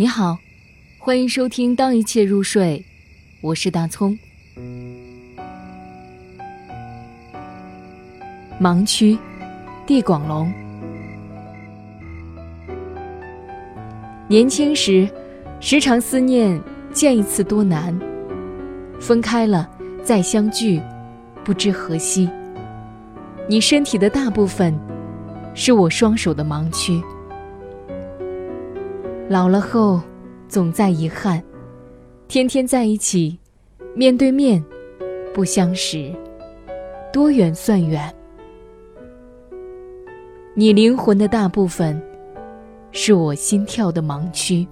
你好，欢迎收听《当一切入睡》，我是大葱。盲区，地广龙。年轻时，时常思念见一次多难，分开了再相聚，不知何夕。你身体的大部分，是我双手的盲区。老了后，总在遗憾，天天在一起，面对面，不相识，多远算远？你灵魂的大部分，是我心跳的盲区。